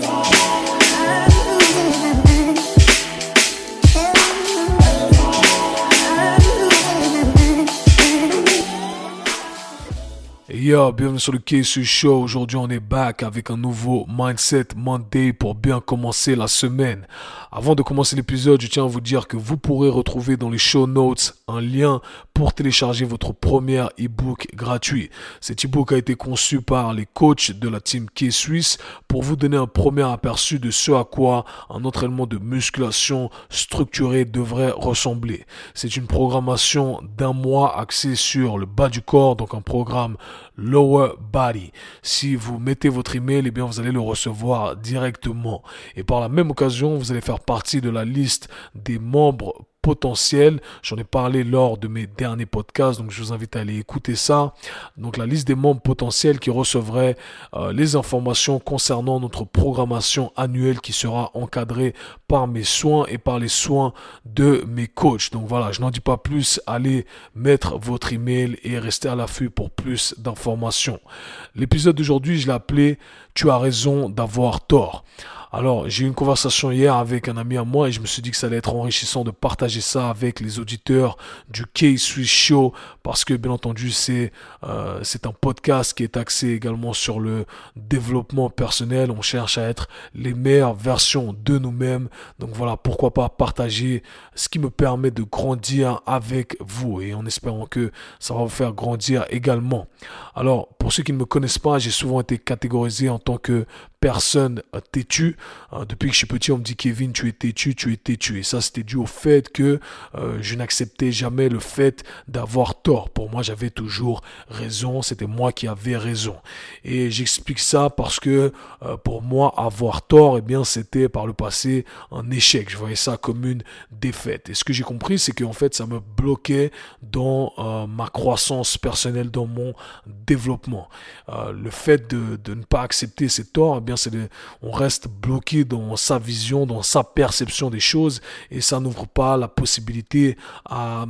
today. Yo, bienvenue sur le KSU Show. Aujourd'hui, on est back avec un nouveau Mindset Monday pour bien commencer la semaine. Avant de commencer l'épisode, je tiens à vous dire que vous pourrez retrouver dans les show notes un lien pour télécharger votre premier ebook gratuit. Cet ebook a été conçu par les coachs de la team K-Suisse pour vous donner un premier aperçu de ce à quoi un entraînement de musculation structuré devrait ressembler. C'est une programmation d'un mois axée sur le bas du corps, donc un programme Lower Body. Si vous mettez votre email, eh bien, vous allez le recevoir directement. Et par la même occasion, vous allez faire partie de la liste des membres potentiels. J'en ai parlé lors de mes derniers podcasts, donc je vous invite à aller écouter ça. Donc la liste des membres potentiels qui recevraient euh, les informations concernant notre programmation annuelle qui sera encadrée par mes soins et par les soins de mes coachs. Donc voilà, je n'en dis pas plus, allez mettre votre email et restez à l'affût pour plus d'informations. L'épisode d'aujourd'hui, je l'ai appelé Tu as raison d'avoir tort. Alors, j'ai eu une conversation hier avec un ami à moi et je me suis dit que ça allait être enrichissant de partager ça avec les auditeurs du K-Swiss Show parce que, bien entendu, c'est euh, c'est un podcast qui est axé également sur le développement personnel. On cherche à être les meilleures versions de nous-mêmes. Donc voilà, pourquoi pas partager ce qui me permet de grandir avec vous et en espérant que ça va vous faire grandir également. Alors, pour ceux qui ne me connaissent pas, j'ai souvent été catégorisé en tant que personne têtue. Hein, depuis que je suis petit, on me dit Kevin, tu es têtu, tu es têtu. Et ça, c'était dû au fait que euh, je n'acceptais jamais le fait d'avoir tort. Pour moi, j'avais toujours raison. C'était moi qui avais raison. Et j'explique ça parce que euh, pour moi, avoir tort, eh bien, c'était par le passé un échec. Je voyais ça comme une défaite. Et ce que j'ai compris, c'est qu'en fait, ça me bloquait dans euh, ma croissance personnelle, dans mon développement. le fait de, ne pas accepter ces torts, eh on reste bloqué dans sa vision, dans sa perception des choses et ça n'ouvre pas la possibilité à,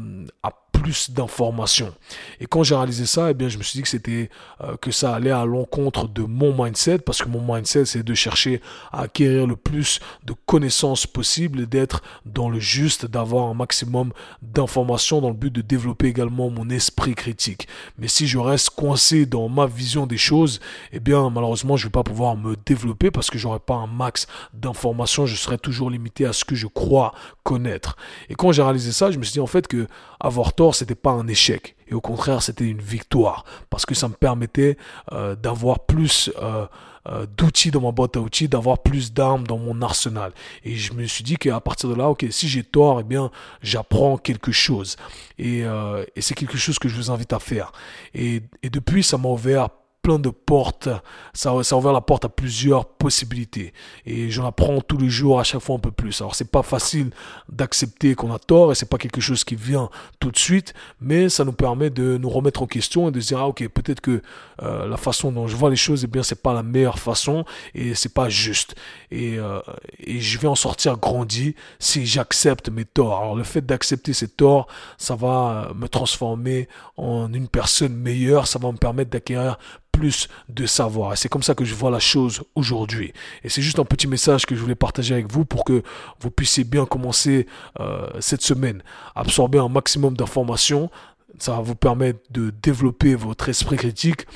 plus d'informations. Et quand j'ai réalisé ça, eh bien, je me suis dit que c'était euh, que ça allait à l'encontre de mon mindset parce que mon mindset c'est de chercher à acquérir le plus de connaissances possible d'être dans le juste, d'avoir un maximum d'informations dans le but de développer également mon esprit critique. Mais si je reste coincé dans ma vision des choses, eh bien, malheureusement, je vais pas pouvoir me développer parce que j'aurai pas un max d'informations, je serai toujours limité à ce que je crois connaître. Et quand j'ai réalisé ça, je me suis dit en fait que avoir tort c'était pas un échec. Et au contraire, c'était une victoire. Parce que ça me permettait euh, d'avoir plus euh, euh, d'outils dans ma boîte à outils, d'avoir plus d'armes dans mon arsenal. Et je me suis dit qu'à partir de là, ok, si j'ai tort, eh bien, j'apprends quelque chose. Et, et c'est quelque chose que je vous invite à faire. Et, et depuis, ça m'a ouvert plein de portes. Ça, ça a ouvert la porte à plusieurs possibilités. Et j'en apprends tous les jours, à chaque fois un peu plus. Alors, c'est pas facile d'accepter qu'on a tort et c'est pas quelque chose qui vient tout de suite, mais ça nous permet de nous remettre en question et de se dire, ah, ok, peut-être que euh, la façon dont je vois les choses, eh bien, c'est pas la meilleure façon et c'est pas juste. Et, euh, et je vais en sortir grandi si j'accepte mes torts. Alors, le fait d'accepter ces torts, ça va me transformer en une personne meilleure, ça va me permettre d'acquérir plus de savoir. Et c'est comme ça que je vois la chose aujourd'hui. Et c'est juste un petit message que je voulais partager avec vous pour que vous puissiez bien commencer euh, cette semaine. Absorber un maximum d'informations. Ça va vous permettre de développer votre esprit critique.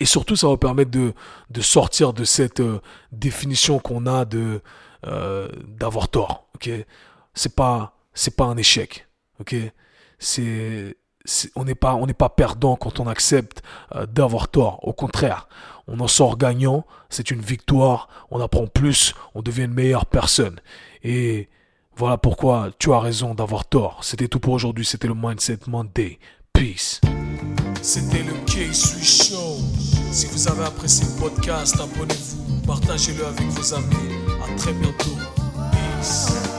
Et surtout, ça va vous permettre de, de sortir de cette euh, définition qu'on a de euh, d'avoir tort. Ok, c'est pas c'est pas un échec. Ok, c'est on n'est pas, perdant quand on accepte euh, d'avoir tort. Au contraire, on en sort gagnant. C'est une victoire. On apprend plus. On devient une meilleure personne. Et voilà pourquoi tu as raison d'avoir tort. C'était tout pour aujourd'hui. C'était le Mindset Monday. Peace. C'était le Show. Si vous avez apprécié le podcast, abonnez-vous, partagez-le avec vos amis. À très bientôt. Peace.